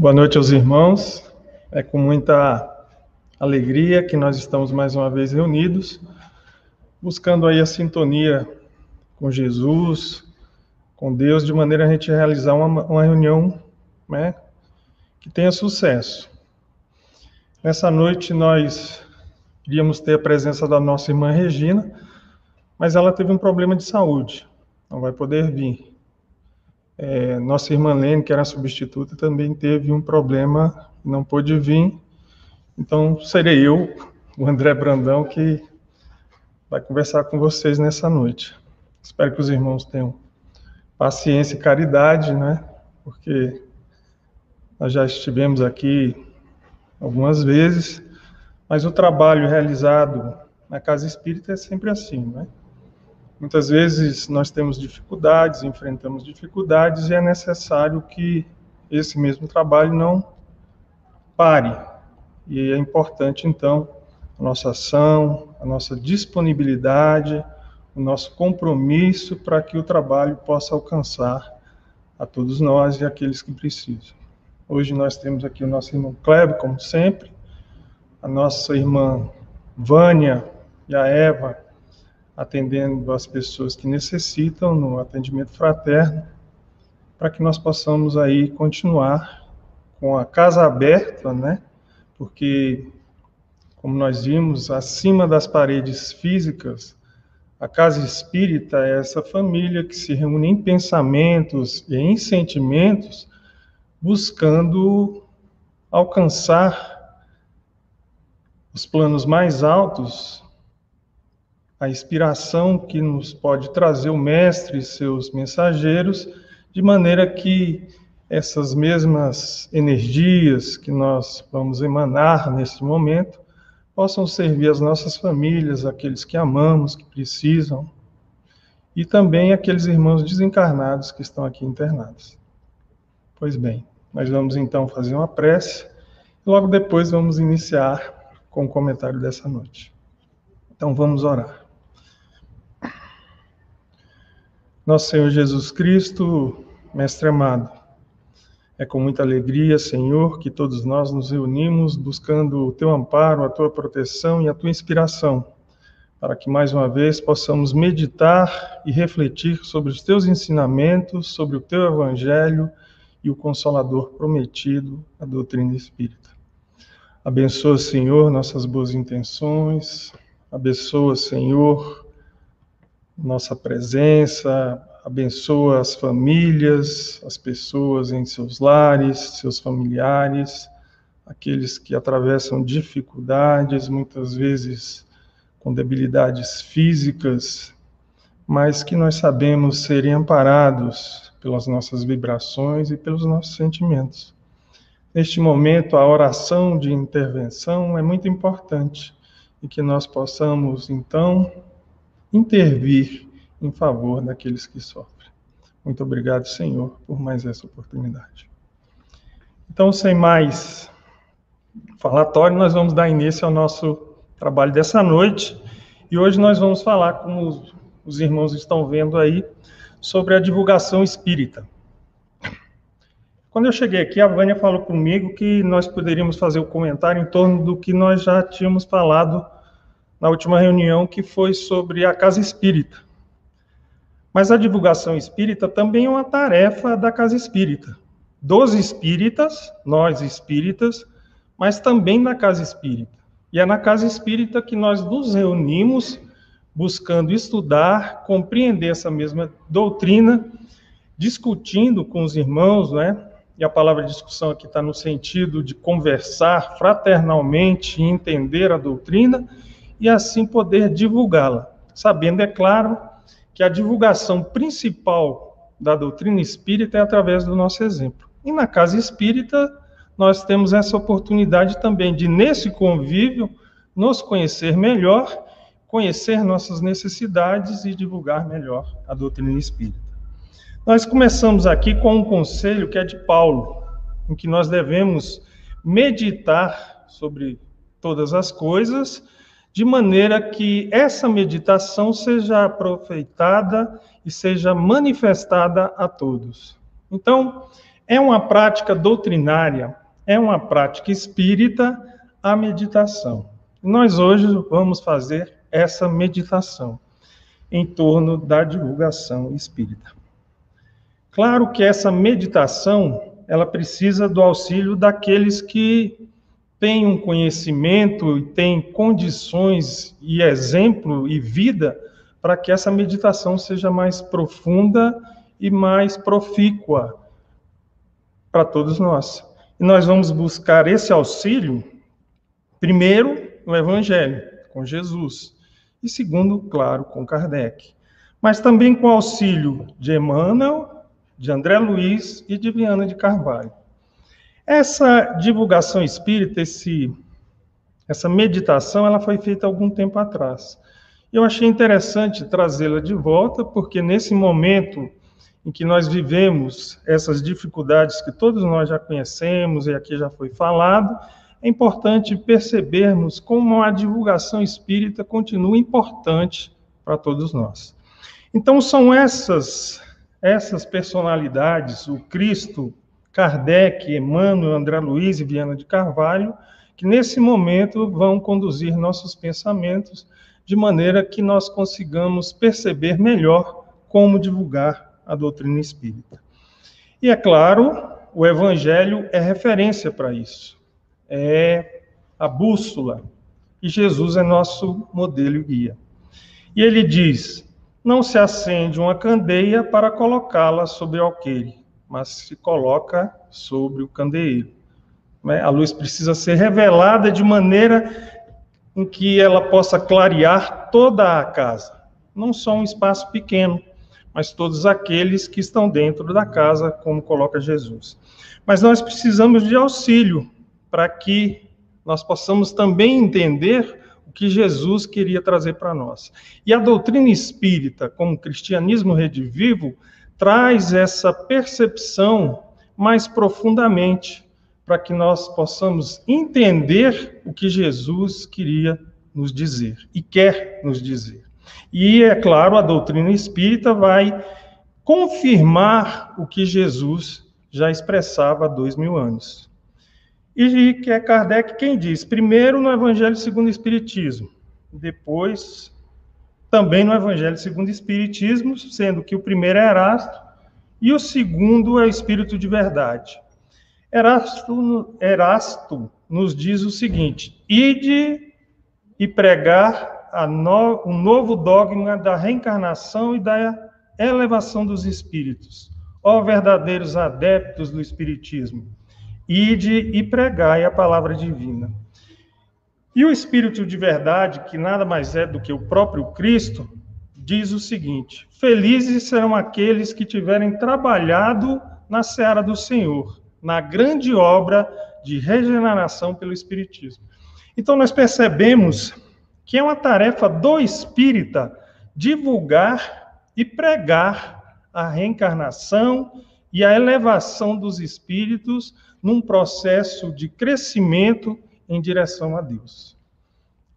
Boa noite aos irmãos. É com muita alegria que nós estamos mais uma vez reunidos, buscando aí a sintonia com Jesus, com Deus, de maneira a gente realizar uma, uma reunião né, que tenha sucesso. Nessa noite nós iríamos ter a presença da nossa irmã Regina, mas ela teve um problema de saúde, não vai poder vir. É, nossa irmã Lene, que era substituta, também teve um problema, não pôde vir. Então, serei eu, o André Brandão, que vai conversar com vocês nessa noite. Espero que os irmãos tenham paciência e caridade, né? Porque nós já estivemos aqui algumas vezes, mas o trabalho realizado na casa espírita é sempre assim, né? Muitas vezes nós temos dificuldades, enfrentamos dificuldades e é necessário que esse mesmo trabalho não pare. E é importante, então, a nossa ação, a nossa disponibilidade, o nosso compromisso para que o trabalho possa alcançar a todos nós e aqueles que precisam. Hoje nós temos aqui o nosso irmão Kleber, como sempre, a nossa irmã Vânia e a Eva, atendendo as pessoas que necessitam no atendimento fraterno, para que nós possamos aí continuar com a casa aberta, né? Porque, como nós vimos, acima das paredes físicas, a casa espírita é essa família que se reúne em pensamentos e em sentimentos, buscando alcançar os planos mais altos a inspiração que nos pode trazer o Mestre e seus mensageiros, de maneira que essas mesmas energias que nós vamos emanar nesse momento possam servir as nossas famílias, aqueles que amamos, que precisam, e também aqueles irmãos desencarnados que estão aqui internados. Pois bem, nós vamos então fazer uma prece e logo depois vamos iniciar com o comentário dessa noite. Então vamos orar. Nosso Senhor Jesus Cristo, Mestre amado, é com muita alegria, Senhor, que todos nós nos reunimos buscando o teu amparo, a tua proteção e a tua inspiração, para que mais uma vez possamos meditar e refletir sobre os teus ensinamentos, sobre o teu evangelho e o consolador prometido, a doutrina espírita. Abençoa, Senhor, nossas boas intenções, abençoa, Senhor, nossa presença, abençoa as famílias, as pessoas em seus lares, seus familiares, aqueles que atravessam dificuldades, muitas vezes com debilidades físicas, mas que nós sabemos serem amparados pelas nossas vibrações e pelos nossos sentimentos. Neste momento, a oração de intervenção é muito importante e que nós possamos, então, intervir em favor daqueles que sofrem. Muito obrigado, Senhor, por mais essa oportunidade. Então, sem mais falatório, nós vamos dar início ao nosso trabalho dessa noite. E hoje nós vamos falar, como os, os irmãos estão vendo aí, sobre a divulgação espírita. Quando eu cheguei aqui, a Vânia falou comigo que nós poderíamos fazer o um comentário em torno do que nós já tínhamos falado na última reunião, que foi sobre a casa espírita. Mas a divulgação espírita também é uma tarefa da casa espírita, dos espíritas, nós espíritas, mas também da casa espírita. E é na casa espírita que nós nos reunimos buscando estudar, compreender essa mesma doutrina, discutindo com os irmãos, né? E a palavra discussão aqui está no sentido de conversar fraternalmente e entender a doutrina e assim poder divulgá-la. Sabendo, é claro, que a divulgação principal da doutrina espírita é através do nosso exemplo. E na casa espírita, nós temos essa oportunidade também de, nesse convívio, nos conhecer melhor, conhecer nossas necessidades e divulgar melhor a doutrina espírita. Nós começamos aqui com um conselho que é de Paulo, em que nós devemos meditar sobre todas as coisas de maneira que essa meditação seja aproveitada e seja manifestada a todos. Então, é uma prática doutrinária, é uma prática espírita a meditação. Nós hoje vamos fazer essa meditação em torno da divulgação espírita. Claro que essa meditação, ela precisa do auxílio daqueles que têm um conhecimento e têm condições e exemplo e vida para que essa meditação seja mais profunda e mais profícua para todos nós. E nós vamos buscar esse auxílio, primeiro, no Evangelho, com Jesus, e segundo, claro, com Kardec. Mas também com auxílio de Emmanuel, de André Luiz e de Viana de Carvalho. Essa divulgação espírita, esse, essa meditação, ela foi feita algum tempo atrás. Eu achei interessante trazê-la de volta, porque nesse momento em que nós vivemos essas dificuldades que todos nós já conhecemos e aqui já foi falado, é importante percebermos como a divulgação espírita continua importante para todos nós. Então são essas essas personalidades, o Cristo, Kardec, Emmanuel, André Luiz e Viana de Carvalho, que nesse momento vão conduzir nossos pensamentos de maneira que nós consigamos perceber melhor como divulgar a doutrina espírita. E é claro, o Evangelho é referência para isso, é a bússola, e Jesus é nosso modelo e guia. E ele diz: não se acende uma candeia para colocá-la sobre alqueire, mas se coloca sobre o candeeiro. Né? A luz precisa ser revelada de maneira em que ela possa clarear toda a casa, não só um espaço pequeno, mas todos aqueles que estão dentro da casa, como coloca Jesus. Mas nós precisamos de auxílio para que nós possamos também entender o que Jesus queria trazer para nós. E a doutrina espírita, como cristianismo redivivo, traz essa percepção mais profundamente, para que nós possamos entender o que Jesus queria nos dizer e quer nos dizer. E, é claro, a doutrina espírita vai confirmar o que Jesus já expressava há dois mil anos. E que é Kardec quem diz, primeiro no Evangelho segundo o Espiritismo, depois também no Evangelho segundo o Espiritismo, sendo que o primeiro é Erasto e o segundo é o Espírito de Verdade. Erasto, Erasto nos diz o seguinte: ide e pregar no, o novo dogma da reencarnação e da elevação dos espíritos. Ó verdadeiros adeptos do espiritismo, ide e pregai a palavra divina. E o espírito de verdade, que nada mais é do que o próprio Cristo, diz o seguinte: Felizes serão aqueles que tiverem trabalhado na seara do Senhor, na grande obra de regeneração pelo espiritismo. Então nós percebemos que é uma tarefa do espírita divulgar e pregar a reencarnação e a elevação dos espíritos num processo de crescimento em direção a Deus.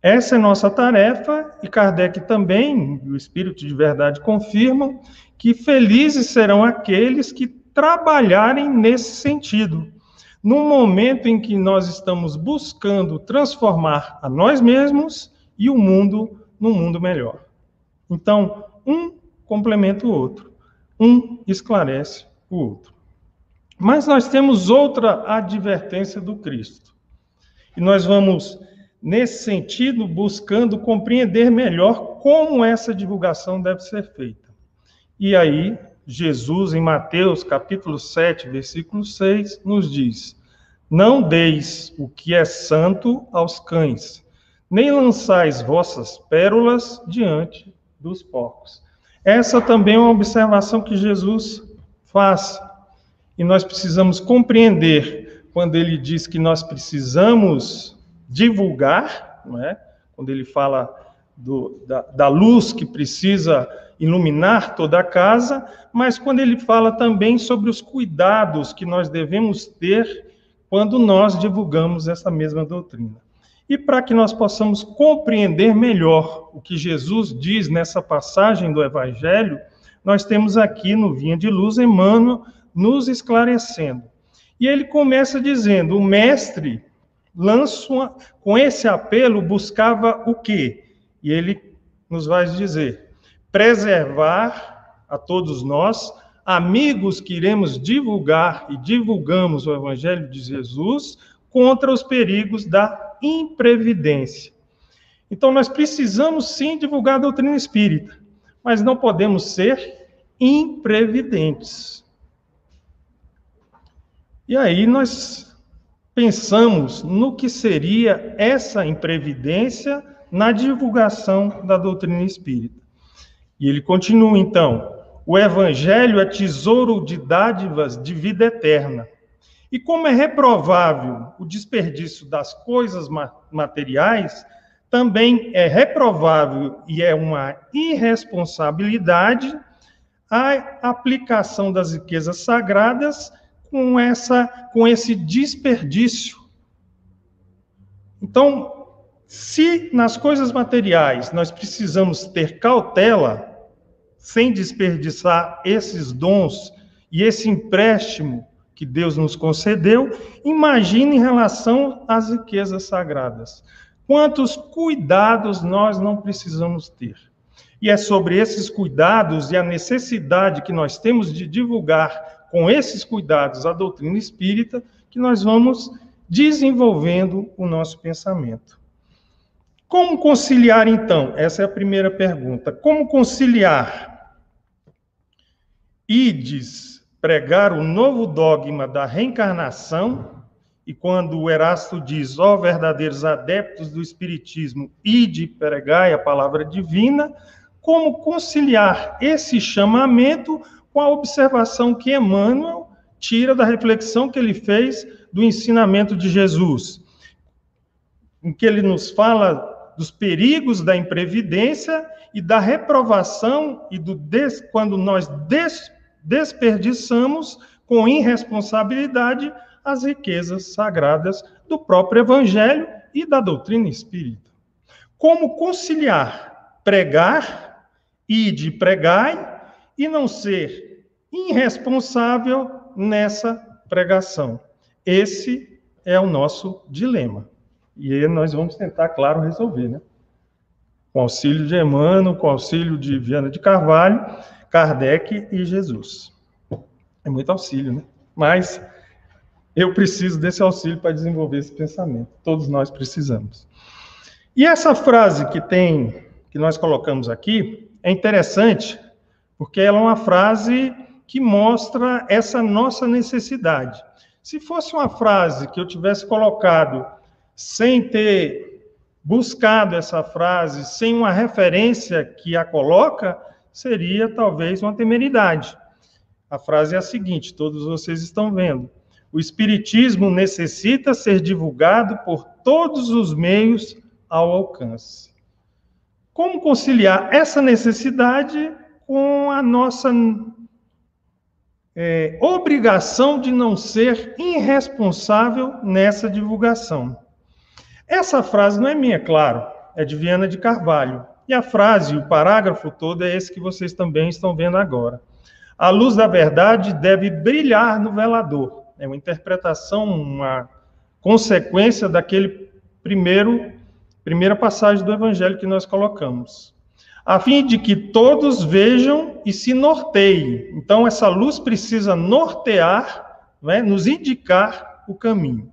Essa é nossa tarefa e Kardec também, o Espírito de Verdade confirma que felizes serão aqueles que trabalharem nesse sentido. No momento em que nós estamos buscando transformar a nós mesmos e o mundo num mundo melhor. Então, um complementa o outro, um esclarece o outro. Mas nós temos outra advertência do Cristo. E nós vamos, nesse sentido, buscando compreender melhor como essa divulgação deve ser feita. E aí, Jesus, em Mateus capítulo 7, versículo 6, nos diz: Não deis o que é santo aos cães, nem lançais vossas pérolas diante dos porcos. Essa também é uma observação que Jesus faz. E nós precisamos compreender quando ele diz que nós precisamos divulgar, não é? quando ele fala do, da, da luz que precisa iluminar toda a casa, mas quando ele fala também sobre os cuidados que nós devemos ter quando nós divulgamos essa mesma doutrina. E para que nós possamos compreender melhor o que Jesus diz nessa passagem do Evangelho, nós temos aqui no Vinha de Luz Emmanuel nos esclarecendo. E ele começa dizendo: o mestre lança uma, com esse apelo buscava o quê? E ele nos vai dizer: preservar a todos nós, amigos que iremos divulgar e divulgamos o evangelho de Jesus contra os perigos da imprevidência. Então nós precisamos sim divulgar a doutrina espírita, mas não podemos ser imprevidentes. E aí nós pensamos no que seria essa imprevidência na divulgação da doutrina espírita. E ele continua então: o evangelho é tesouro de dádivas de vida eterna. E como é reprovável o desperdício das coisas materiais, também é reprovável e é uma irresponsabilidade a aplicação das riquezas sagradas com, essa, com esse desperdício. Então, se nas coisas materiais nós precisamos ter cautela, sem desperdiçar esses dons e esse empréstimo que Deus nos concedeu, imagine em relação às riquezas sagradas. Quantos cuidados nós não precisamos ter? E é sobre esses cuidados e a necessidade que nós temos de divulgar com esses cuidados a doutrina espírita, que nós vamos desenvolvendo o nosso pensamento. Como conciliar, então? Essa é a primeira pergunta. Como conciliar? Ides pregar o novo dogma da reencarnação, e quando o Erasto diz, ó oh, verdadeiros adeptos do Espiritismo, ide pregai a palavra divina, como conciliar esse chamamento com a observação que Emmanuel tira da reflexão que ele fez do ensinamento de Jesus, em que ele nos fala dos perigos da imprevidência e da reprovação e do des, quando nós des, desperdiçamos com irresponsabilidade as riquezas sagradas do próprio evangelho e da doutrina espírita. Como conciliar pregar e de pregai e não ser irresponsável nessa pregação. Esse é o nosso dilema. E nós vamos tentar, claro, resolver, né? Com auxílio de Emmanuel, com auxílio de Viana de Carvalho, Kardec e Jesus. É muito auxílio, né? Mas eu preciso desse auxílio para desenvolver esse pensamento. Todos nós precisamos. E essa frase que tem, que nós colocamos aqui, é interessante porque ela é uma frase que mostra essa nossa necessidade. Se fosse uma frase que eu tivesse colocado sem ter buscado essa frase, sem uma referência que a coloca, seria talvez uma temeridade. A frase é a seguinte: todos vocês estão vendo. O Espiritismo necessita ser divulgado por todos os meios ao alcance. Como conciliar essa necessidade com a nossa é, obrigação de não ser irresponsável nessa divulgação. Essa frase não é minha, claro, é de Viana de Carvalho. E a frase, o parágrafo todo é esse que vocês também estão vendo agora. A luz da verdade deve brilhar no velador. É uma interpretação, uma consequência daquele primeiro primeira passagem do evangelho que nós colocamos a fim de que todos vejam e se norteiem. Então, essa luz precisa nortear, né, nos indicar o caminho.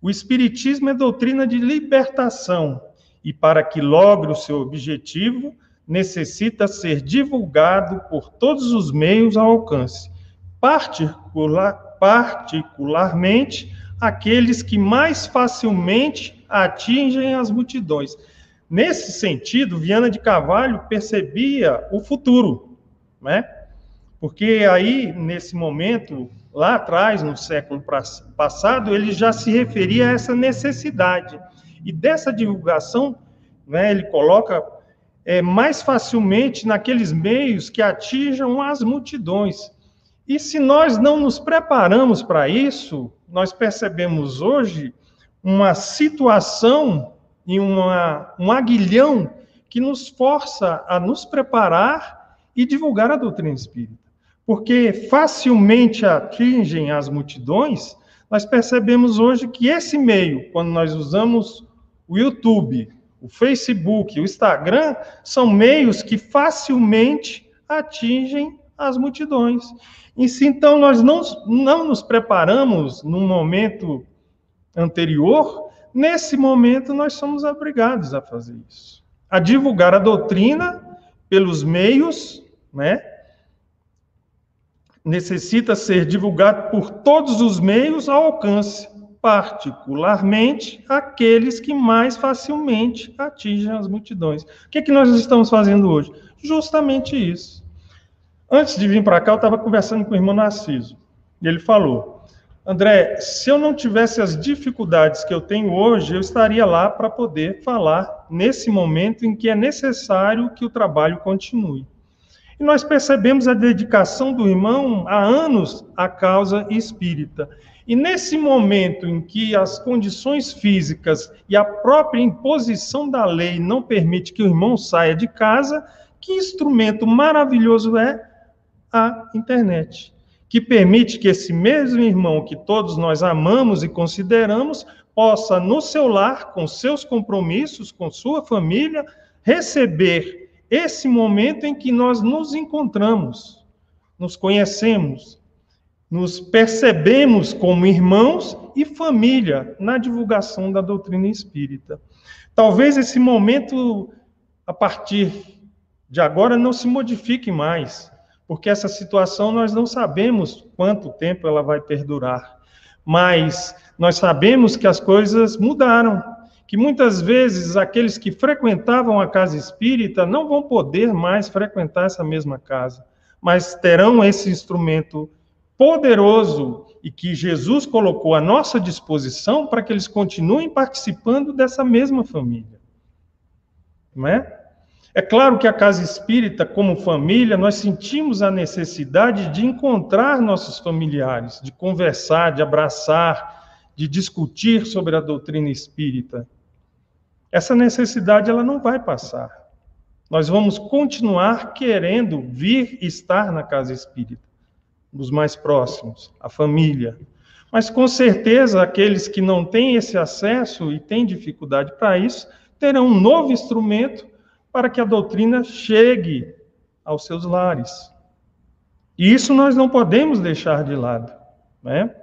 O Espiritismo é doutrina de libertação, e para que logre o seu objetivo, necessita ser divulgado por todos os meios ao alcance, particular, particularmente aqueles que mais facilmente atingem as multidões. Nesse sentido, Viana de Carvalho percebia o futuro, né? Porque aí, nesse momento, lá atrás, no século passado, ele já se referia a essa necessidade. E dessa divulgação, né, ele coloca é, mais facilmente naqueles meios que atinjam as multidões. E se nós não nos preparamos para isso, nós percebemos hoje uma situação em uma, um aguilhão que nos força a nos preparar e divulgar a doutrina espírita. porque facilmente atingem as multidões, nós percebemos hoje que esse meio, quando nós usamos o YouTube, o Facebook, o Instagram, são meios que facilmente atingem as multidões. E se então nós não, não nos preparamos num momento anterior, nesse momento nós somos obrigados a fazer isso. A divulgar a doutrina pelos meios, né? Necessita ser divulgado por todos os meios ao alcance, particularmente aqueles que mais facilmente atingem as multidões. O que, é que nós estamos fazendo hoje? Justamente isso. Antes de vir para cá, eu estava conversando com o irmão Narciso. E ele falou: André, se eu não tivesse as dificuldades que eu tenho hoje, eu estaria lá para poder falar nesse momento em que é necessário que o trabalho continue. E nós percebemos a dedicação do irmão há anos à causa espírita. E nesse momento em que as condições físicas e a própria imposição da lei não permite que o irmão saia de casa, que instrumento maravilhoso é a internet, que permite que esse mesmo irmão que todos nós amamos e consideramos possa, no seu lar, com seus compromissos, com sua família, receber esse momento em que nós nos encontramos, nos conhecemos, nos percebemos como irmãos e família na divulgação da doutrina espírita. Talvez esse momento, a partir de agora, não se modifique mais porque essa situação nós não sabemos quanto tempo ela vai perdurar, mas nós sabemos que as coisas mudaram, que muitas vezes aqueles que frequentavam a casa espírita não vão poder mais frequentar essa mesma casa, mas terão esse instrumento poderoso e que Jesus colocou à nossa disposição para que eles continuem participando dessa mesma família. Não é? É claro que a casa espírita, como família, nós sentimos a necessidade de encontrar nossos familiares, de conversar, de abraçar, de discutir sobre a doutrina espírita. Essa necessidade ela não vai passar. Nós vamos continuar querendo vir estar na casa espírita, dos mais próximos, a família. Mas com certeza aqueles que não têm esse acesso e têm dificuldade para isso, terão um novo instrumento para que a doutrina chegue aos seus lares. E isso nós não podemos deixar de lado. Né?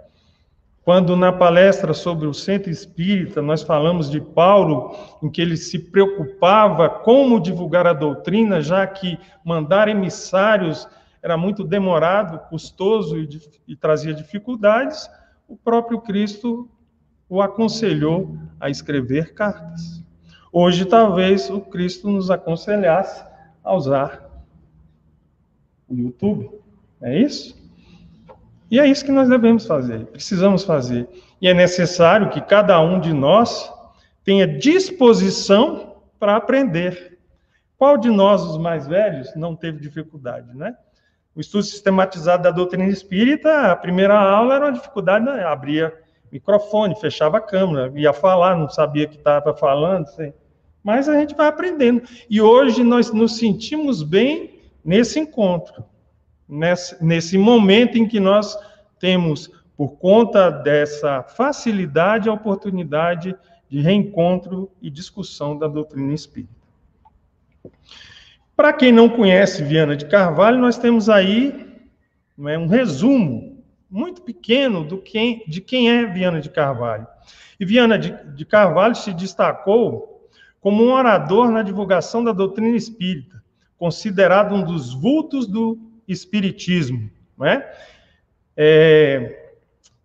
Quando na palestra sobre o centro espírita nós falamos de Paulo, em que ele se preocupava como divulgar a doutrina, já que mandar emissários era muito demorado, custoso e, e trazia dificuldades, o próprio Cristo o aconselhou a escrever cartas. Hoje, talvez o Cristo nos aconselhasse a usar o YouTube. É isso? E é isso que nós devemos fazer, precisamos fazer. E é necessário que cada um de nós tenha disposição para aprender. Qual de nós, os mais velhos, não teve dificuldade, né? O estudo sistematizado da doutrina espírita, a primeira aula era uma dificuldade, né? abria microfone, fechava a câmera, ia falar, não sabia que estava falando, assim. Mas a gente vai aprendendo. E hoje nós nos sentimos bem nesse encontro, nesse, nesse momento em que nós temos, por conta dessa facilidade, a oportunidade de reencontro e discussão da doutrina espírita. Para quem não conhece Viana de Carvalho, nós temos aí é, um resumo muito pequeno do quem, de quem é Viana de Carvalho. E Viana de, de Carvalho se destacou como um orador na divulgação da doutrina espírita, considerado um dos vultos do espiritismo, não é? é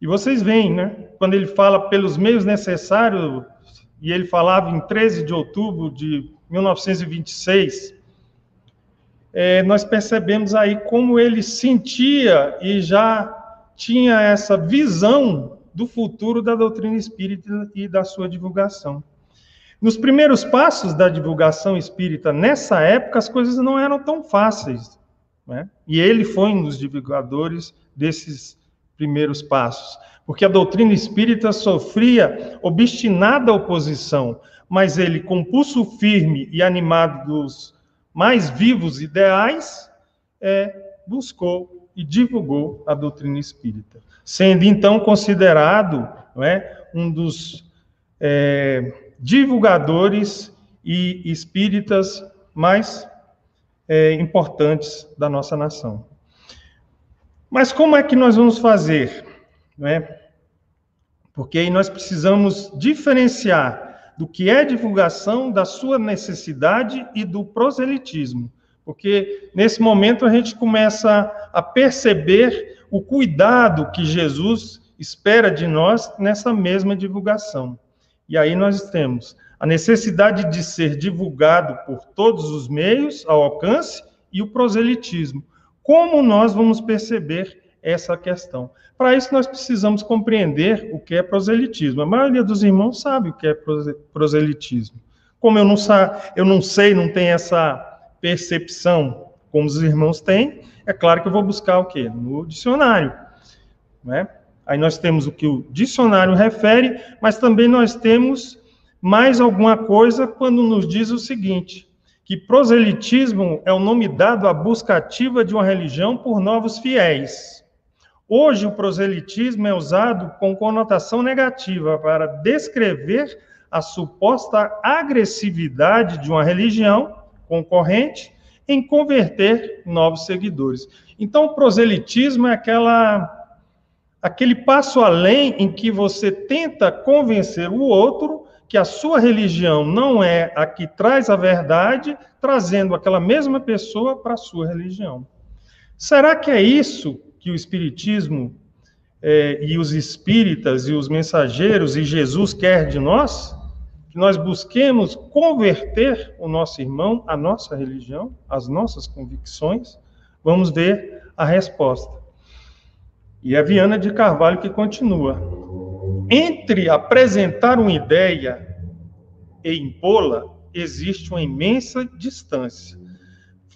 e vocês veem, né? Quando ele fala pelos meios necessários, e ele falava em 13 de outubro de 1926, é, nós percebemos aí como ele sentia e já tinha essa visão do futuro da doutrina espírita e da sua divulgação. Nos primeiros passos da divulgação espírita, nessa época, as coisas não eram tão fáceis. Né? E ele foi um dos divulgadores desses primeiros passos, porque a doutrina espírita sofria obstinada oposição, mas ele, com pulso firme e animado dos mais vivos ideais, é, buscou e divulgou a doutrina espírita, sendo então considerado não é, um dos é, divulgadores e espíritas mais é, importantes da nossa nação. Mas como é que nós vamos fazer? Não é? Porque aí nós precisamos diferenciar do que é divulgação, da sua necessidade e do proselitismo. Porque nesse momento a gente começa a perceber o cuidado que Jesus espera de nós nessa mesma divulgação. E aí nós temos a necessidade de ser divulgado por todos os meios ao alcance e o proselitismo. Como nós vamos perceber essa questão? Para isso, nós precisamos compreender o que é proselitismo. A maioria dos irmãos sabe o que é proselitismo. Como eu não, eu não sei, não tenho essa percepção como os irmãos têm, é claro que eu vou buscar o quê? No dicionário. Né? Aí nós temos o que o dicionário refere, mas também nós temos mais alguma coisa quando nos diz o seguinte: que proselitismo é o nome dado à busca ativa de uma religião por novos fiéis. Hoje, o proselitismo é usado com conotação negativa para descrever a suposta agressividade de uma religião concorrente em converter novos seguidores. Então, o proselitismo é aquela aquele passo além em que você tenta convencer o outro que a sua religião não é a que traz a verdade, trazendo aquela mesma pessoa para a sua religião. Será que é isso que o Espiritismo é, e os espíritas e os mensageiros e Jesus quer de nós? Que nós busquemos converter o nosso irmão à nossa religião, às nossas convicções? Vamos ver a resposta. E é Viana de Carvalho que continua. Entre apresentar uma ideia e impô-la, existe uma imensa distância.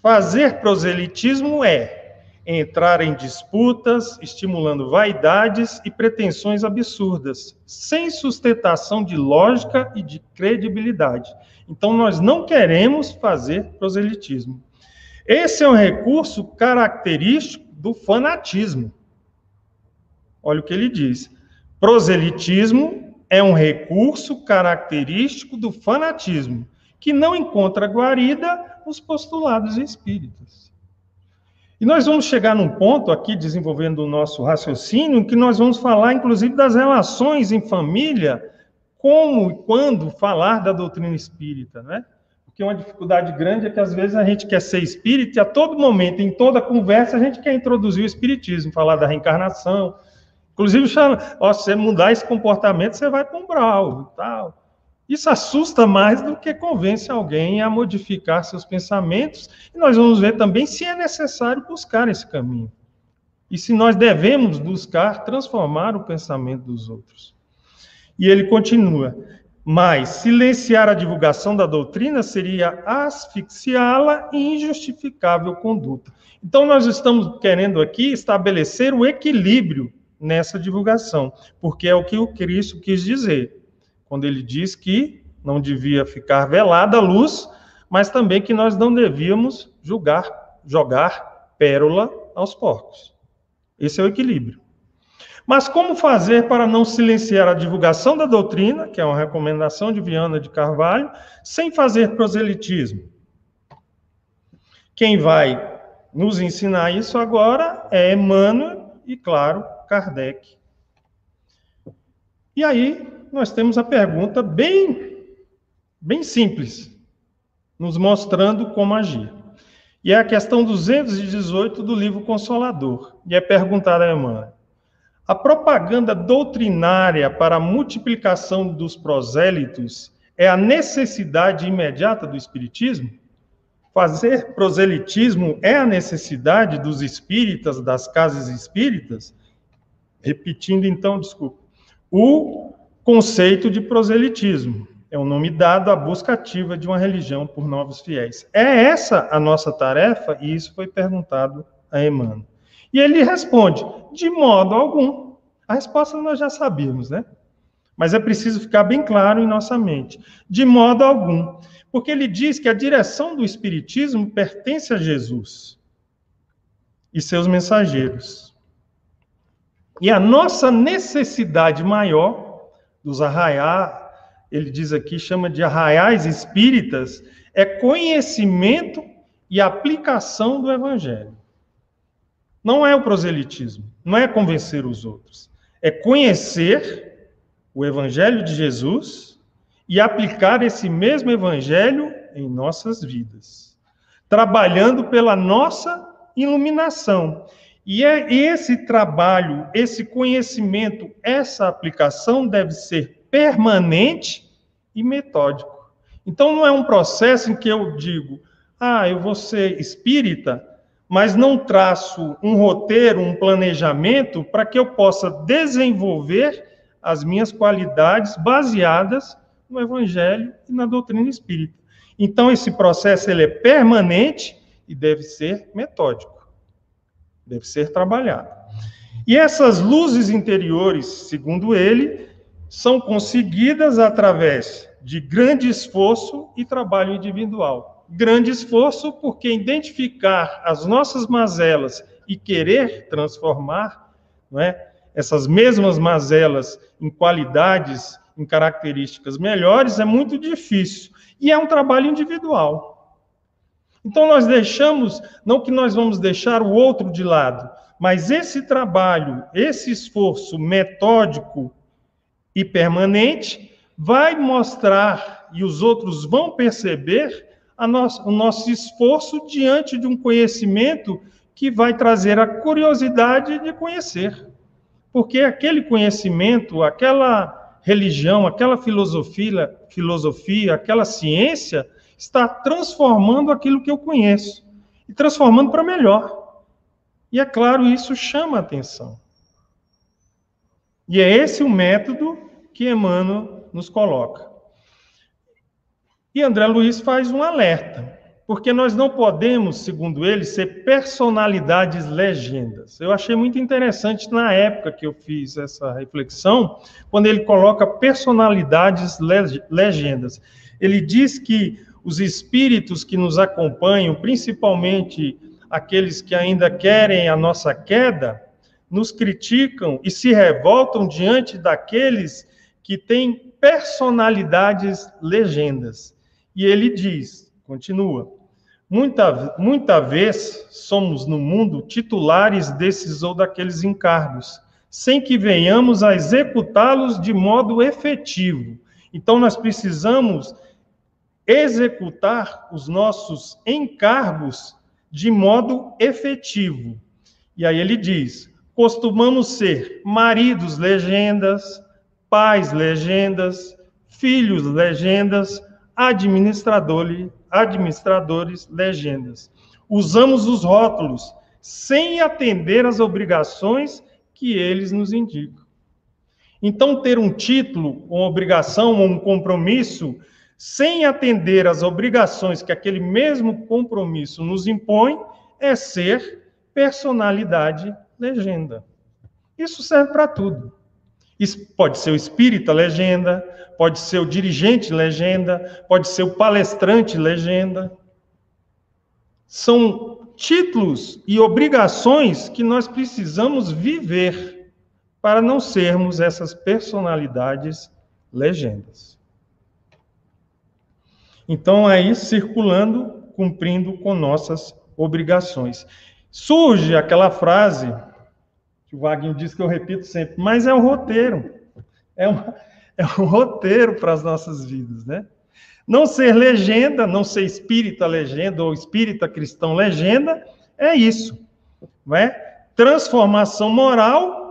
Fazer proselitismo é entrar em disputas, estimulando vaidades e pretensões absurdas, sem sustentação de lógica e de credibilidade. Então, nós não queremos fazer proselitismo. Esse é um recurso característico do fanatismo. Olha o que ele diz. Proselitismo é um recurso característico do fanatismo, que não encontra guarida nos postulados espíritas. E nós vamos chegar num ponto aqui, desenvolvendo o nosso raciocínio, que nós vamos falar, inclusive, das relações em família, como e quando falar da doutrina espírita, né? Porque uma dificuldade grande é que, às vezes, a gente quer ser espírita e, a todo momento, em toda conversa, a gente quer introduzir o espiritismo, falar da reencarnação, Inclusive, ó, se você mudar esse comportamento, você vai para um brau e tal. Isso assusta mais do que convence alguém a modificar seus pensamentos. E nós vamos ver também se é necessário buscar esse caminho. E se nós devemos buscar transformar o pensamento dos outros. E ele continua: mas silenciar a divulgação da doutrina seria asfixiá-la em injustificável conduta. Então, nós estamos querendo aqui estabelecer o equilíbrio nessa divulgação, porque é o que o Cristo quis dizer, quando ele diz que não devia ficar velada a luz, mas também que nós não devíamos julgar, jogar pérola aos porcos. Esse é o equilíbrio. Mas como fazer para não silenciar a divulgação da doutrina, que é uma recomendação de Viana de Carvalho, sem fazer proselitismo? Quem vai nos ensinar isso agora é Emmanuel e, claro, Kardec. E aí nós temos a pergunta bem, bem simples, nos mostrando como agir. E é a questão 218 do livro Consolador. E é perguntada a Emmanuel. A propaganda doutrinária para a multiplicação dos prosélitos é a necessidade imediata do espiritismo? Fazer proselitismo é a necessidade dos espíritas, das casas espíritas? Repetindo, então, desculpa. O conceito de proselitismo é o nome dado à busca ativa de uma religião por novos fiéis. É essa a nossa tarefa? E isso foi perguntado a Emmanuel. E ele responde: de modo algum. A resposta nós já sabíamos, né? Mas é preciso ficar bem claro em nossa mente. De modo algum. Porque ele diz que a direção do Espiritismo pertence a Jesus. e seus mensageiros. E a nossa necessidade maior dos arraiar, ele diz aqui, chama de arraiais espíritas, é conhecimento e aplicação do evangelho. Não é o proselitismo, não é convencer os outros, é conhecer o evangelho de Jesus e aplicar esse mesmo evangelho em nossas vidas, trabalhando pela nossa iluminação. E é esse trabalho, esse conhecimento, essa aplicação deve ser permanente e metódico. Então não é um processo em que eu digo, ah, eu vou ser espírita, mas não traço um roteiro, um planejamento para que eu possa desenvolver as minhas qualidades baseadas no evangelho e na doutrina espírita. Então esse processo ele é permanente e deve ser metódico. Deve ser trabalhado. E essas luzes interiores, segundo ele, são conseguidas através de grande esforço e trabalho individual. Grande esforço porque identificar as nossas mazelas e querer transformar, é? Essas mesmas mazelas em qualidades, em características melhores é muito difícil e é um trabalho individual. Então nós deixamos, não que nós vamos deixar o outro de lado, mas esse trabalho, esse esforço metódico e permanente vai mostrar, e os outros vão perceber, nosso, o nosso esforço diante de um conhecimento que vai trazer a curiosidade de conhecer. Porque aquele conhecimento, aquela religião, aquela filosofia, filosofia, aquela ciência está transformando aquilo que eu conheço e transformando para melhor. E é claro, isso chama a atenção. E é esse o método que Emmanuel nos coloca. E André Luiz faz um alerta, porque nós não podemos, segundo ele, ser personalidades legendas. Eu achei muito interessante na época que eu fiz essa reflexão, quando ele coloca personalidades legendas. Ele diz que os espíritos que nos acompanham, principalmente aqueles que ainda querem a nossa queda, nos criticam e se revoltam diante daqueles que têm personalidades legendas. E ele diz, continua, muita, muita vez somos no mundo titulares desses ou daqueles encargos, sem que venhamos a executá-los de modo efetivo. Então, nós precisamos executar os nossos encargos de modo efetivo. E aí ele diz: costumamos ser maridos legendas, pais legendas, filhos legendas, administradores, administradores legendas. Usamos os rótulos sem atender às obrigações que eles nos indicam. Então, ter um título, uma obrigação ou um compromisso, sem atender às obrigações que aquele mesmo compromisso nos impõe, é ser personalidade legenda. Isso serve para tudo. Pode ser o espírita legenda, pode ser o dirigente legenda, pode ser o palestrante legenda. São títulos e obrigações que nós precisamos viver para não sermos essas personalidades legendas. Então, aí circulando, cumprindo com nossas obrigações. Surge aquela frase que o Vaguinho diz que eu repito sempre, mas é um roteiro. É um, é um roteiro para as nossas vidas, né? Não ser legenda, não ser espírita legenda ou espírita cristão legenda, é isso, não é? Transformação moral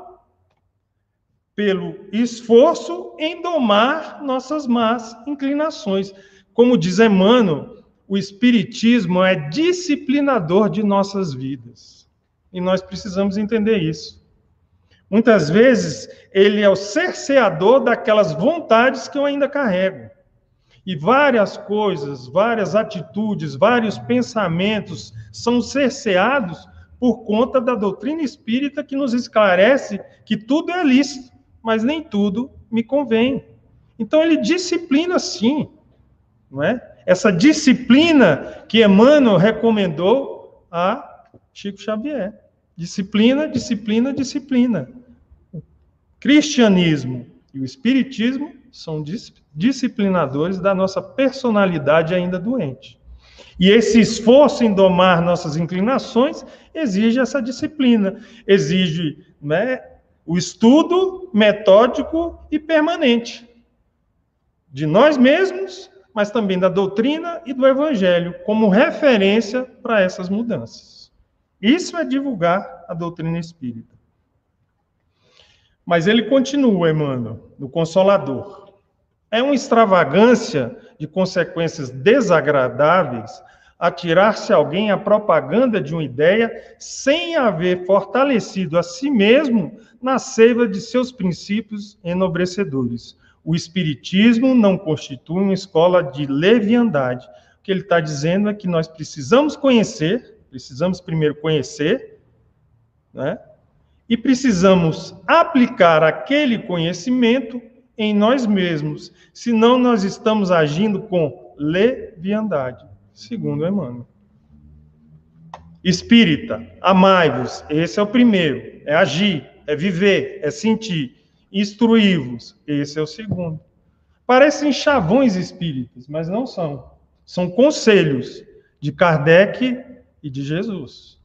pelo esforço em domar nossas más inclinações. Como diz Emmanuel, o espiritismo é disciplinador de nossas vidas. E nós precisamos entender isso. Muitas vezes, ele é o cerceador daquelas vontades que eu ainda carrego. E várias coisas, várias atitudes, vários pensamentos são cerceados por conta da doutrina espírita que nos esclarece que tudo é lícito, mas nem tudo me convém. Então ele disciplina sim, não é? Essa disciplina que Emmanuel recomendou a Chico Xavier. Disciplina, disciplina, disciplina. O cristianismo e o espiritismo são disciplinadores da nossa personalidade ainda doente. E esse esforço em domar nossas inclinações exige essa disciplina, exige né, o estudo metódico e permanente de nós mesmos, mas também da doutrina e do evangelho, como referência para essas mudanças. Isso é divulgar a doutrina espírita. Mas ele continua, Emmanuel, no Consolador. É uma extravagância de consequências desagradáveis atirar-se alguém à propaganda de uma ideia sem haver fortalecido a si mesmo na seiva de seus princípios enobrecedores. O Espiritismo não constitui uma escola de leviandade. O que ele está dizendo é que nós precisamos conhecer, precisamos primeiro conhecer, né? e precisamos aplicar aquele conhecimento em nós mesmos, senão nós estamos agindo com leviandade segundo Emmanuel. Espírita, amai-vos, esse é o primeiro, é agir, é viver, é sentir. Instruí-vos, esse é o segundo. Parecem chavões espíritas, mas não são. São conselhos de Kardec e de Jesus.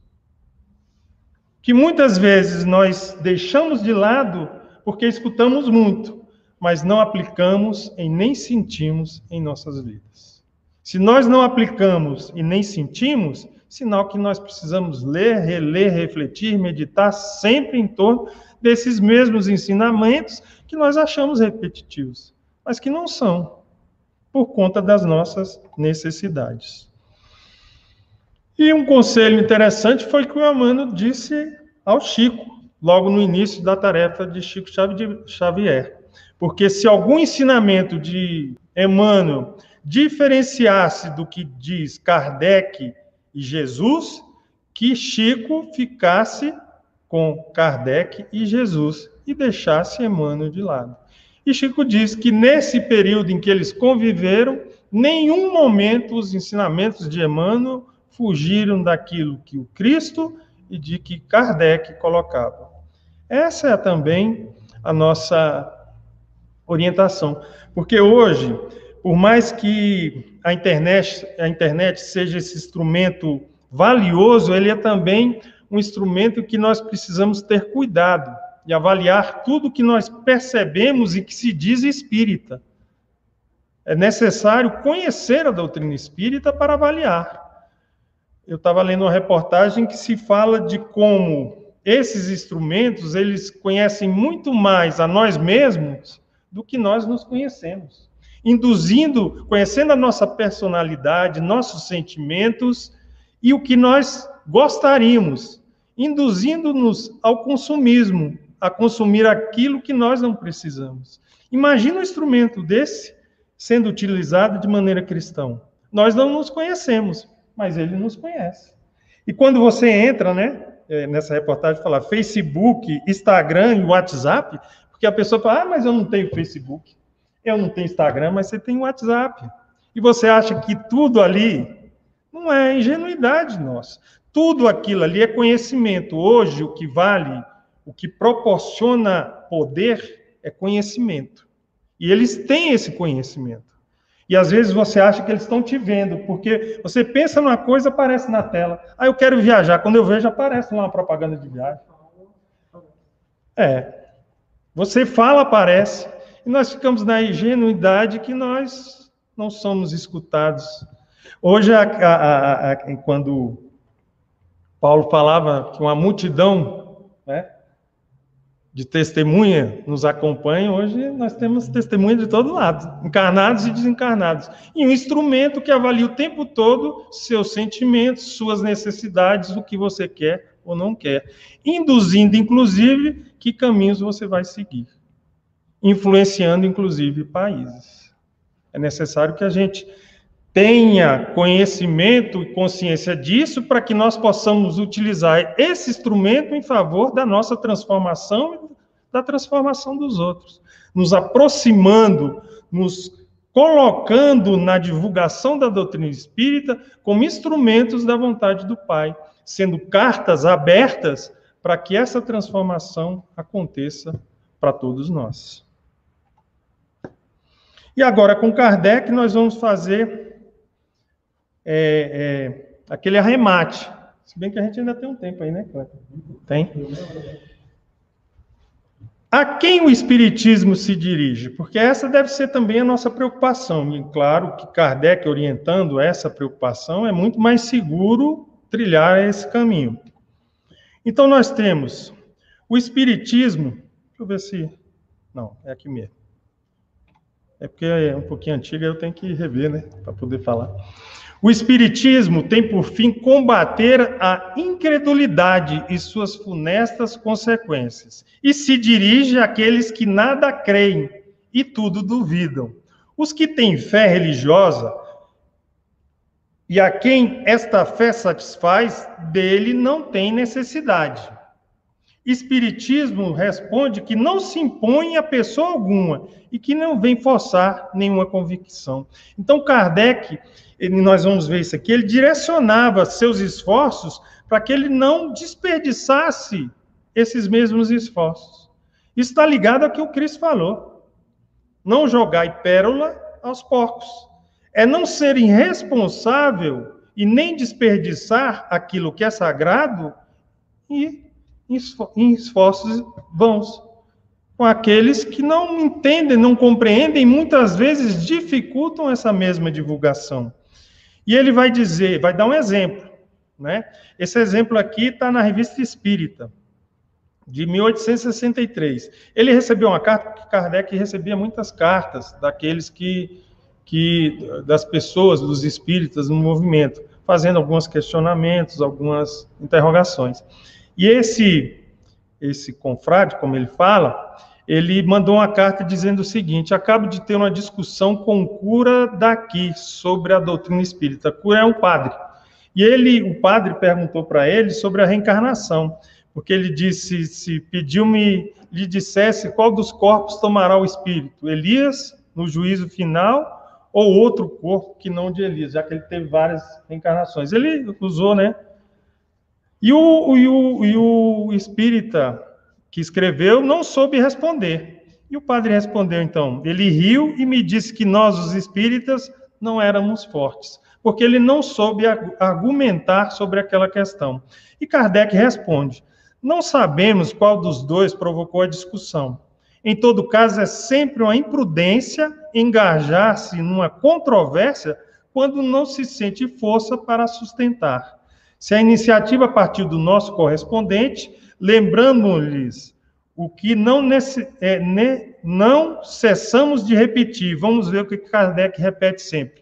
Que muitas vezes nós deixamos de lado porque escutamos muito, mas não aplicamos e nem sentimos em nossas vidas. Se nós não aplicamos e nem sentimos, sinal que nós precisamos ler, reler, refletir, meditar sempre em torno desses mesmos ensinamentos que nós achamos repetitivos, mas que não são, por conta das nossas necessidades. E um conselho interessante foi que o Amano disse ao Chico, logo no início da tarefa de Chico Xavier. Porque se algum ensinamento de Emmanuel diferenciasse do que diz Kardec e Jesus, que Chico ficasse com Kardec e Jesus e deixasse Emmanuel de lado. E Chico diz que nesse período em que eles conviveram, nenhum momento os ensinamentos de Emmanuel fugiram daquilo que o Cristo e de que Kardec colocava. Essa é também a nossa orientação, porque hoje por mais que a internet, a internet seja esse instrumento valioso, ele é também um instrumento que nós precisamos ter cuidado e avaliar tudo que nós percebemos e que se diz espírita. É necessário conhecer a doutrina espírita para avaliar. Eu estava lendo uma reportagem que se fala de como esses instrumentos, eles conhecem muito mais a nós mesmos do que nós nos conhecemos induzindo, conhecendo a nossa personalidade, nossos sentimentos e o que nós gostaríamos, induzindo-nos ao consumismo, a consumir aquilo que nós não precisamos. Imagina um instrumento desse sendo utilizado de maneira cristã. Nós não nos conhecemos, mas ele nos conhece. E quando você entra, né, é, nessa reportagem fala Facebook, Instagram e WhatsApp, porque a pessoa fala: "Ah, mas eu não tenho Facebook". Eu não tenho Instagram, mas você tem WhatsApp. E você acha que tudo ali não é ingenuidade nossa. Tudo aquilo ali é conhecimento. Hoje, o que vale, o que proporciona poder é conhecimento. E eles têm esse conhecimento. E às vezes você acha que eles estão te vendo, porque você pensa numa coisa, aparece na tela. Ah, eu quero viajar. Quando eu vejo, aparece lá uma propaganda de viagem. É. Você fala, aparece. E nós ficamos na ingenuidade que nós não somos escutados. Hoje, a, a, a, quando Paulo falava que uma multidão né, de testemunha nos acompanha, hoje nós temos testemunha de todo lado, encarnados e desencarnados. E um instrumento que avalia o tempo todo seus sentimentos, suas necessidades, o que você quer ou não quer, induzindo, inclusive, que caminhos você vai seguir influenciando inclusive países. É necessário que a gente tenha conhecimento e consciência disso para que nós possamos utilizar esse instrumento em favor da nossa transformação e da transformação dos outros, nos aproximando, nos colocando na divulgação da doutrina espírita como instrumentos da vontade do Pai, sendo cartas abertas para que essa transformação aconteça para todos nós. E agora, com Kardec, nós vamos fazer é, é, aquele arremate. Se bem que a gente ainda tem um tempo aí, né, Tem. A quem o Espiritismo se dirige? Porque essa deve ser também a nossa preocupação. E claro que Kardec orientando essa preocupação é muito mais seguro trilhar esse caminho. Então nós temos o Espiritismo. Deixa eu ver se. Não, é aqui mesmo. É porque é um pouquinho antiga, eu tenho que rever, né? Para poder falar. O Espiritismo tem por fim combater a incredulidade e suas funestas consequências, e se dirige àqueles que nada creem e tudo duvidam. Os que têm fé religiosa e a quem esta fé satisfaz, dele não tem necessidade. Espiritismo responde que não se impõe a pessoa alguma e que não vem forçar nenhuma convicção. Então, Kardec, ele, nós vamos ver isso aqui, ele direcionava seus esforços para que ele não desperdiçasse esses mesmos esforços. Isso está ligado ao que o Cristo falou. Não jogai pérola aos porcos. É não ser irresponsável e nem desperdiçar aquilo que é sagrado e em esforços vãos. Com aqueles que não entendem, não compreendem, muitas vezes dificultam essa mesma divulgação. E ele vai dizer, vai dar um exemplo, né? Esse exemplo aqui está na Revista Espírita, de 1863. Ele recebeu uma carta, porque Kardec recebia muitas cartas daqueles que, que das pessoas, dos espíritas no movimento, fazendo alguns questionamentos, algumas interrogações. E esse, esse confrade, como ele fala, ele mandou uma carta dizendo o seguinte: acabo de ter uma discussão com o cura daqui sobre a doutrina espírita. Cura é um padre. E ele, o padre perguntou para ele sobre a reencarnação, porque ele disse, se pediu-me, lhe dissesse qual dos corpos tomará o espírito, Elias no juízo final ou outro corpo que não de Elias, já que ele teve várias reencarnações. Ele usou, né, e o, o, e o espírita que escreveu não soube responder. E o padre respondeu então: ele riu e me disse que nós, os espíritas, não éramos fortes, porque ele não soube argumentar sobre aquela questão. E Kardec responde: não sabemos qual dos dois provocou a discussão. Em todo caso, é sempre uma imprudência engajar-se numa controvérsia quando não se sente força para sustentar. Se a iniciativa partiu do nosso correspondente, lembramos-lhes o que não, nesse, é, ne, não cessamos de repetir. Vamos ver o que Kardec repete sempre.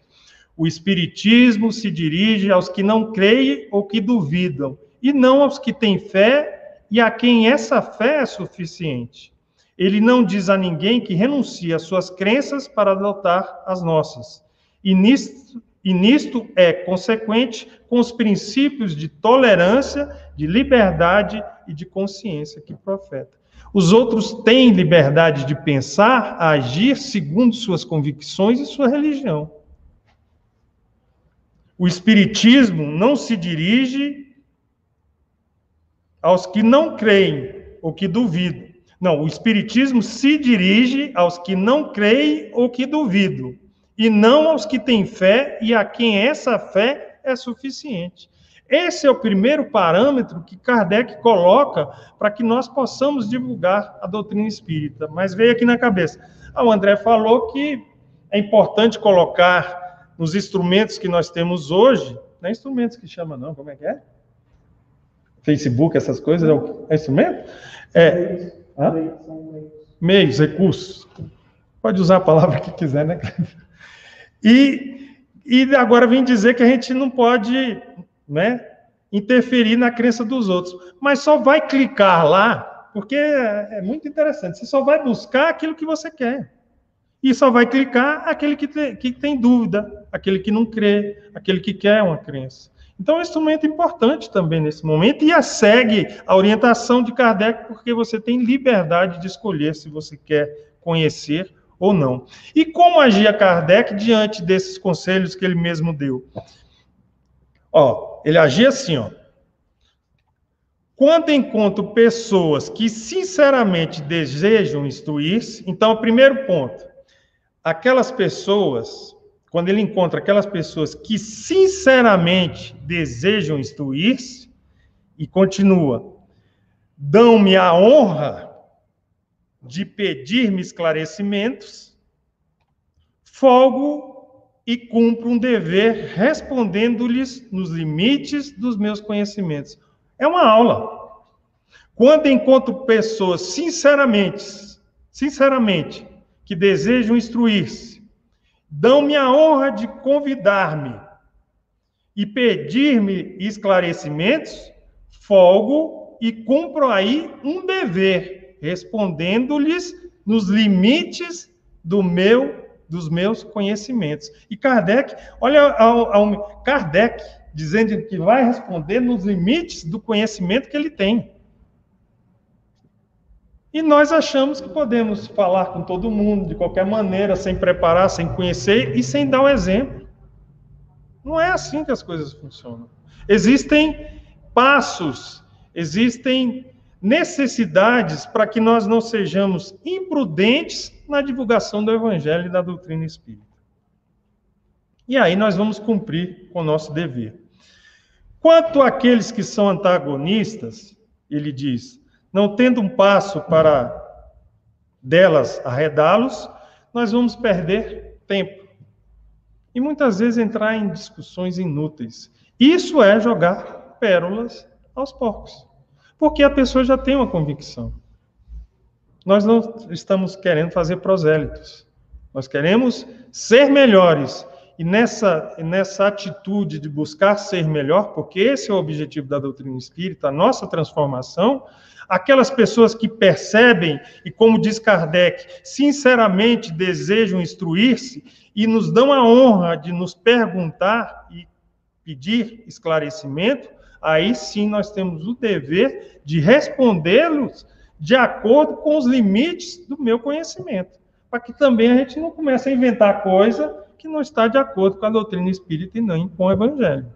O Espiritismo se dirige aos que não creem ou que duvidam, e não aos que têm fé e a quem essa fé é suficiente. Ele não diz a ninguém que renuncie às suas crenças para adotar as nossas. E nisto e nisto é consequente com os princípios de tolerância, de liberdade e de consciência que profeta. Os outros têm liberdade de pensar, agir segundo suas convicções e sua religião. O Espiritismo não se dirige aos que não creem ou que duvidam. Não, o Espiritismo se dirige aos que não creem ou que duvidam e não aos que têm fé e a quem essa fé é suficiente. Esse é o primeiro parâmetro que Kardec coloca para que nós possamos divulgar a doutrina espírita. Mas veio aqui na cabeça. Ah, o André falou que é importante colocar nos instrumentos que nós temos hoje, não é instrumentos que chama não, como é que é? Facebook, essas coisas, é, é instrumento? É, meios, recursos. Pode usar a palavra que quiser, né? E, e agora vem dizer que a gente não pode né, interferir na crença dos outros. Mas só vai clicar lá, porque é, é muito interessante. Você só vai buscar aquilo que você quer. E só vai clicar aquele que tem, que tem dúvida, aquele que não crê, aquele que quer uma crença. Então, é um instrumento importante também nesse momento e a segue a orientação de Kardec, porque você tem liberdade de escolher se você quer conhecer ou não. E como agia Kardec diante desses conselhos que ele mesmo deu? Ó, ele agia assim, ó. Quando encontro pessoas que sinceramente desejam instruir-se, então, o primeiro ponto, aquelas pessoas, quando ele encontra aquelas pessoas que sinceramente desejam instruir-se, e continua, dão-me a honra de pedir-me esclarecimentos, folgo e cumpro um dever respondendo-lhes nos limites dos meus conhecimentos. É uma aula. Quando encontro pessoas sinceramente, sinceramente, que desejam instruir-se, dão-me a honra de convidar-me e pedir-me esclarecimentos, folgo e cumpro aí um dever, respondendo-lhes nos limites do meu dos meus conhecimentos. E Kardec, olha ao, ao Kardec dizendo que vai responder nos limites do conhecimento que ele tem. E nós achamos que podemos falar com todo mundo, de qualquer maneira, sem preparar, sem conhecer e sem dar o um exemplo. Não é assim que as coisas funcionam. Existem passos, existem necessidades para que nós não sejamos imprudentes na divulgação do Evangelho e da doutrina espírita. E aí nós vamos cumprir com o nosso dever. Quanto àqueles que são antagonistas, ele diz, não tendo um passo para delas arredá-los, nós vamos perder tempo. E muitas vezes entrar em discussões inúteis. Isso é jogar pérolas aos porcos. Porque a pessoa já tem uma convicção. Nós não estamos querendo fazer prosélitos. Nós queremos ser melhores e nessa, nessa atitude de buscar ser melhor, porque esse é o objetivo da doutrina espírita, a nossa transformação, aquelas pessoas que percebem e, como diz Kardec, sinceramente desejam instruir-se e nos dão a honra de nos perguntar e pedir esclarecimento, aí sim nós temos o dever de respondê-los de acordo com os limites do meu conhecimento, para que também a gente não comece a inventar coisa que não está de acordo com a doutrina espírita e nem com o evangelho.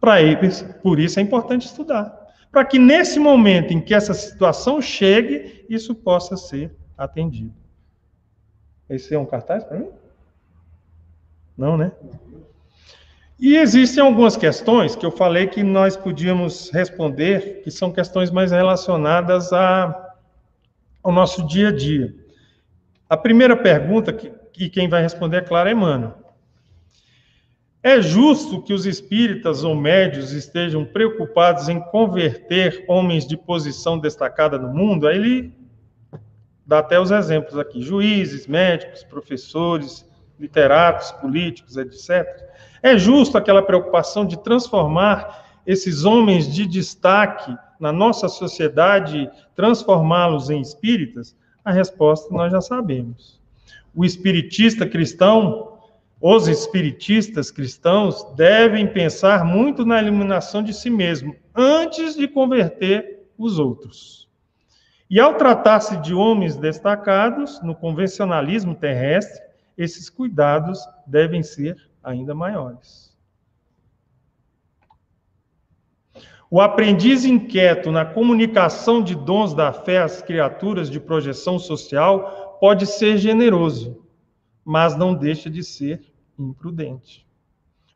Para eles, por isso é importante estudar, para que nesse momento em que essa situação chegue, isso possa ser atendido. Esse é um cartaz para mim? Não, né? E existem algumas questões que eu falei que nós podíamos responder, que são questões mais relacionadas a, ao nosso dia a dia. A primeira pergunta que e quem vai responder, é claro, é Emmanuel. É justo que os espíritas ou médios estejam preocupados em converter homens de posição destacada no mundo? Aí ele dá até os exemplos aqui: juízes, médicos, professores, literatos, políticos, etc. É justo aquela preocupação de transformar esses homens de destaque na nossa sociedade, transformá-los em espíritas? A resposta nós já sabemos o espiritista cristão, os espiritistas cristãos devem pensar muito na eliminação de si mesmo antes de converter os outros. E ao tratar-se de homens destacados no convencionalismo terrestre, esses cuidados devem ser ainda maiores. O aprendiz inquieto na comunicação de dons da fé às criaturas de projeção social pode ser generoso, mas não deixa de ser imprudente.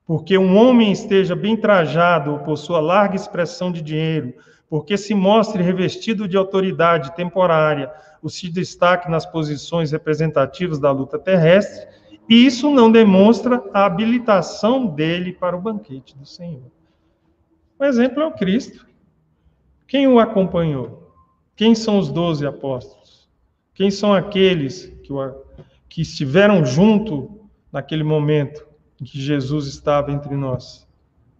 Porque um homem esteja bem trajado ou possua larga expressão de dinheiro, porque se mostre revestido de autoridade temporária, ou se destaque nas posições representativas da luta terrestre, isso não demonstra a habilitação dele para o banquete do Senhor. O exemplo é o Cristo. Quem o acompanhou? Quem são os doze apóstolos? Quem são aqueles que, que estiveram junto naquele momento em que Jesus estava entre nós?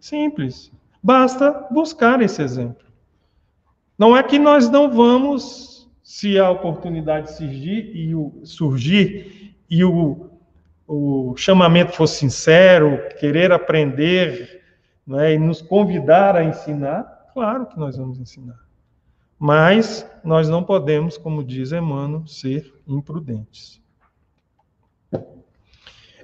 Simples. Basta buscar esse exemplo. Não é que nós não vamos, se a oportunidade surgir e o, surgir, e o, o chamamento for sincero, querer aprender né, e nos convidar a ensinar, claro que nós vamos ensinar. Mas nós não podemos, como diz Emmanuel, ser imprudentes.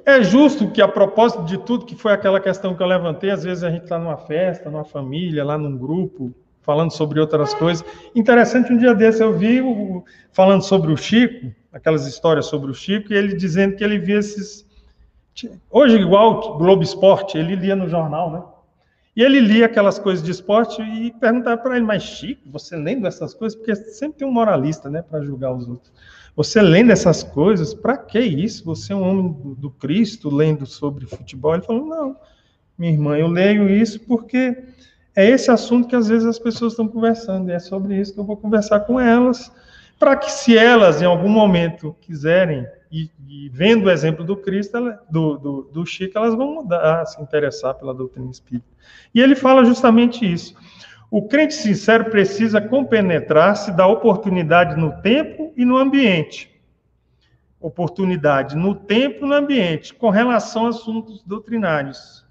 É justo que, a propósito de tudo, que foi aquela questão que eu levantei, às vezes a gente está numa festa, numa família, lá num grupo, falando sobre outras coisas. Interessante, um dia desse eu vi o, falando sobre o Chico, aquelas histórias sobre o Chico, e ele dizendo que ele via esses. Hoje, igual Globo Esporte, ele lia no jornal, né? E ele lia aquelas coisas de esporte e perguntava para ele, mas Chico, você lendo essas coisas? Porque sempre tem um moralista, né, para julgar os outros. Você lendo essas coisas, para que isso? Você é um homem do, do Cristo lendo sobre futebol? Ele falou, não, minha irmã, eu leio isso porque é esse assunto que às vezes as pessoas estão conversando, e é sobre isso que eu vou conversar com elas, para que se elas em algum momento quiserem, e, e vendo o exemplo do Cristo, do, do, do Chico, elas vão mudar, a se interessar pela doutrina espírita. E ele fala justamente isso. O crente sincero precisa compenetrar-se da oportunidade no tempo e no ambiente. Oportunidade no tempo e no ambiente, com relação a assuntos doutrinários.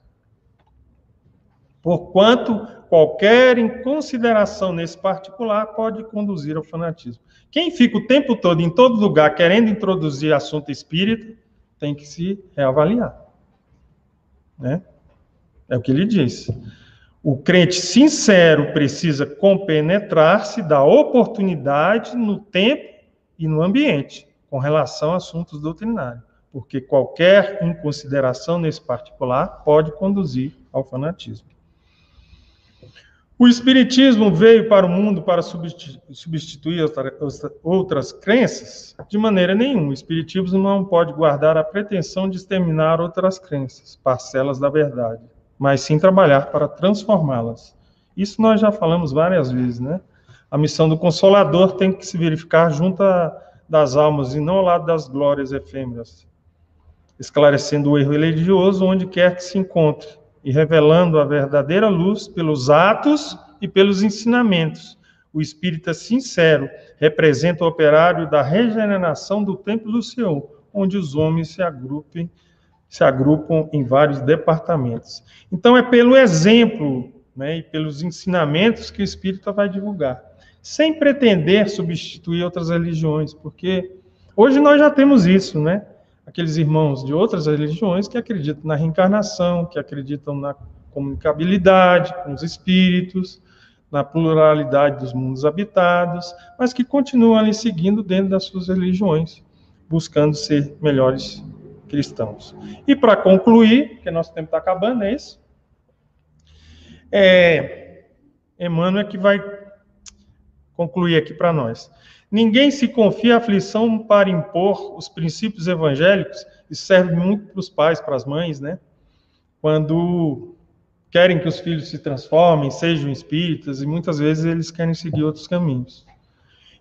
Porquanto qualquer inconsideração nesse particular pode conduzir ao fanatismo. Quem fica o tempo todo em todo lugar querendo introduzir assunto espírita, tem que se reavaliar. Né? É o que ele diz. O crente sincero precisa compenetrar-se da oportunidade no tempo e no ambiente, com relação a assuntos doutrinários, porque qualquer inconsideração nesse particular pode conduzir ao fanatismo. O Espiritismo veio para o mundo para substituir outras crenças? De maneira nenhuma. O Espiritismo não pode guardar a pretensão de exterminar outras crenças, parcelas da verdade, mas sim trabalhar para transformá-las. Isso nós já falamos várias vezes, né? A missão do Consolador tem que se verificar junto das almas e não ao lado das glórias efêmeras, esclarecendo o erro religioso onde quer que se encontre e revelando a verdadeira luz pelos atos e pelos ensinamentos. O espírita sincero representa o operário da regeneração do templo do Senhor, onde os homens se agrupem, se agrupam em vários departamentos. Então é pelo exemplo, né, e pelos ensinamentos que o espírita vai divulgar, sem pretender substituir outras religiões, porque hoje nós já temos isso, né? Aqueles irmãos de outras religiões que acreditam na reencarnação, que acreditam na comunicabilidade com os espíritos, na pluralidade dos mundos habitados, mas que continuam ali seguindo dentro das suas religiões, buscando ser melhores cristãos. E para concluir, que nosso tempo está acabando, é isso? É, Emmanuel é que vai concluir aqui para nós. Ninguém se confia aflição para impor os princípios evangélicos, isso serve muito para os pais, para as mães, né? Quando querem que os filhos se transformem, sejam espíritas, e muitas vezes eles querem seguir outros caminhos.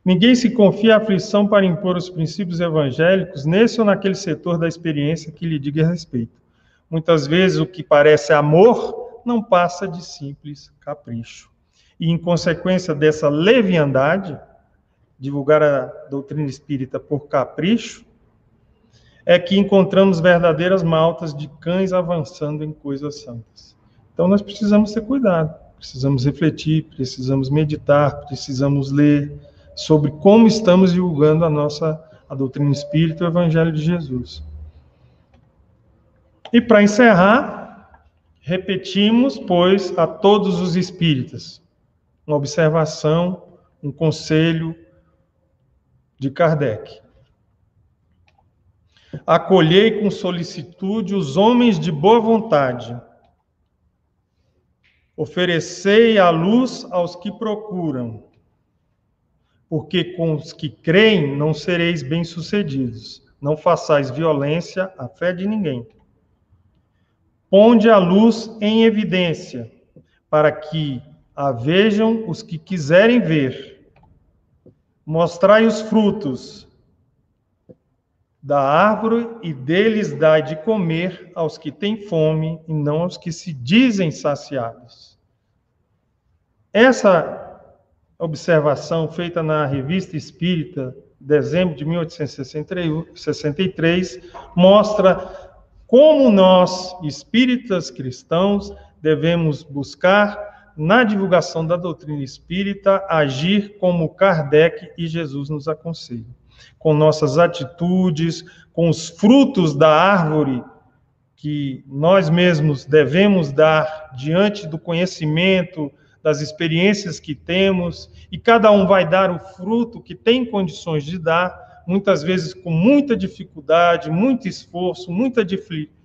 Ninguém se confia aflição para impor os princípios evangélicos nesse ou naquele setor da experiência que lhe diga respeito. Muitas vezes o que parece amor não passa de simples capricho. E em consequência dessa leviandade, divulgar a doutrina espírita por capricho, é que encontramos verdadeiras maltas de cães avançando em coisas santas. Então nós precisamos ter cuidado, precisamos refletir, precisamos meditar, precisamos ler sobre como estamos divulgando a nossa a doutrina espírita, o evangelho de Jesus. E para encerrar, repetimos, pois, a todos os espíritas uma observação, um conselho, de Kardec. Acolhei com solicitude os homens de boa vontade. Oferecei a luz aos que procuram, porque com os que creem não sereis bem-sucedidos. Não façais violência à fé de ninguém. Ponde a luz em evidência, para que a vejam os que quiserem ver Mostrai os frutos da árvore e deles dai de comer aos que têm fome e não aos que se dizem saciados. Essa observação feita na Revista Espírita, dezembro de 1863, mostra como nós, espíritas cristãos, devemos buscar na divulgação da doutrina espírita, agir como Kardec e Jesus nos aconselham, com nossas atitudes, com os frutos da árvore que nós mesmos devemos dar diante do conhecimento, das experiências que temos, e cada um vai dar o fruto que tem condições de dar, muitas vezes com muita dificuldade, muito esforço, muita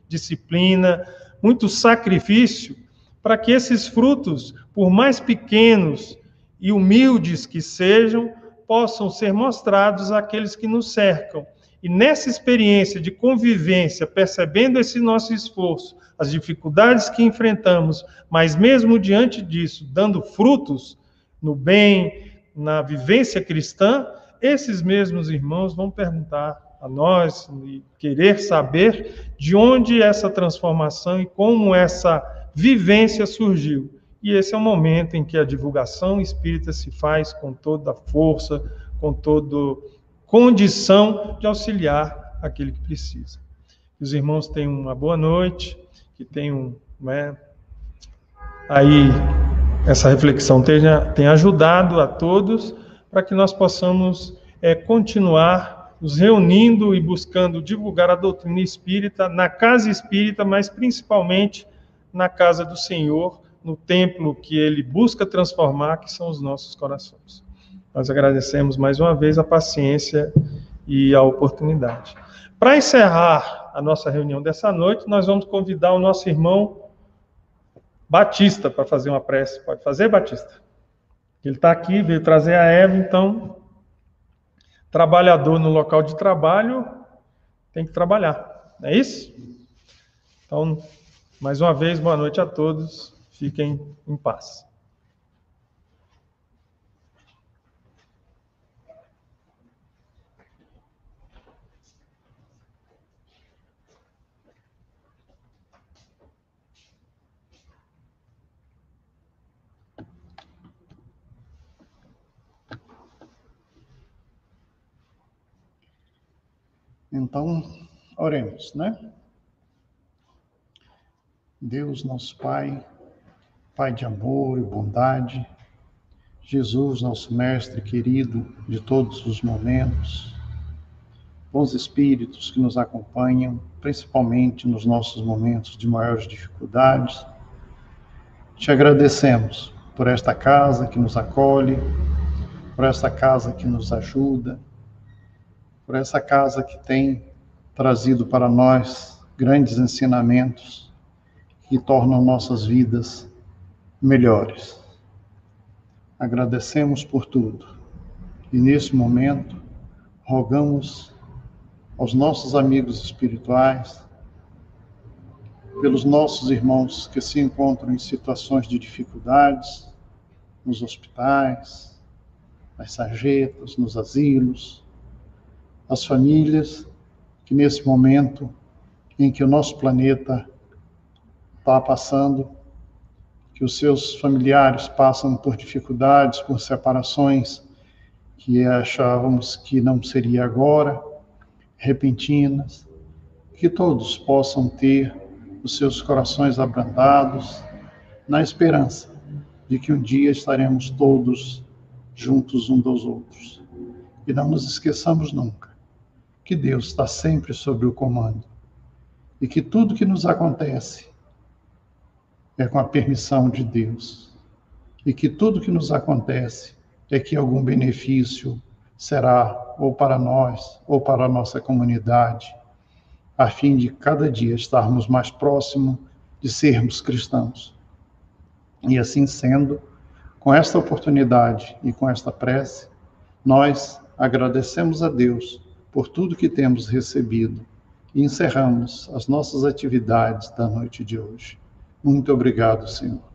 disciplina, muito sacrifício, para que esses frutos, por mais pequenos e humildes que sejam, possam ser mostrados àqueles que nos cercam. E nessa experiência de convivência, percebendo esse nosso esforço, as dificuldades que enfrentamos, mas mesmo diante disso, dando frutos no bem, na vivência cristã, esses mesmos irmãos vão perguntar a nós e querer saber de onde essa transformação e como essa vivência surgiu. E esse é o momento em que a divulgação espírita se faz com toda a força, com toda condição de auxiliar aquele que precisa. Os irmãos tenham uma boa noite, que tenham né, aí essa reflexão tenha, tenha ajudado a todos para que nós possamos é, continuar nos reunindo e buscando divulgar a doutrina espírita na casa espírita, mas principalmente na casa do Senhor, no templo que ele busca transformar, que são os nossos corações. Nós agradecemos mais uma vez a paciência e a oportunidade. Para encerrar a nossa reunião dessa noite, nós vamos convidar o nosso irmão Batista para fazer uma prece. Pode fazer, Batista? Ele está aqui, veio trazer a Eva, então, trabalhador no local de trabalho tem que trabalhar, não é isso? Então, mais uma vez, boa noite a todos, fiquem em paz. Então, oremos, né? Deus, nosso Pai, Pai de amor e bondade, Jesus, nosso Mestre querido de todos os momentos, bons espíritos que nos acompanham, principalmente nos nossos momentos de maiores dificuldades, te agradecemos por esta casa que nos acolhe, por esta casa que nos ajuda, por essa casa que tem trazido para nós grandes ensinamentos que tornam nossas vidas melhores. Agradecemos por tudo e nesse momento rogamos aos nossos amigos espirituais, pelos nossos irmãos que se encontram em situações de dificuldades, nos hospitais, nas sarjetas, nos asilos, as famílias que nesse momento em que o nosso planeta está passando, que os seus familiares passam por dificuldades, por separações que achávamos que não seria agora, repentinas, que todos possam ter os seus corações abrandados na esperança de que um dia estaremos todos juntos um dos outros. E não nos esqueçamos nunca que Deus está sempre sob o comando e que tudo que nos acontece é com a permissão de Deus e que tudo que nos acontece é que algum benefício será ou para nós ou para a nossa comunidade, a fim de cada dia estarmos mais próximos de sermos cristãos. E assim sendo, com esta oportunidade e com esta prece, nós agradecemos a Deus por tudo que temos recebido e encerramos as nossas atividades da noite de hoje. Muito obrigado, Senhor.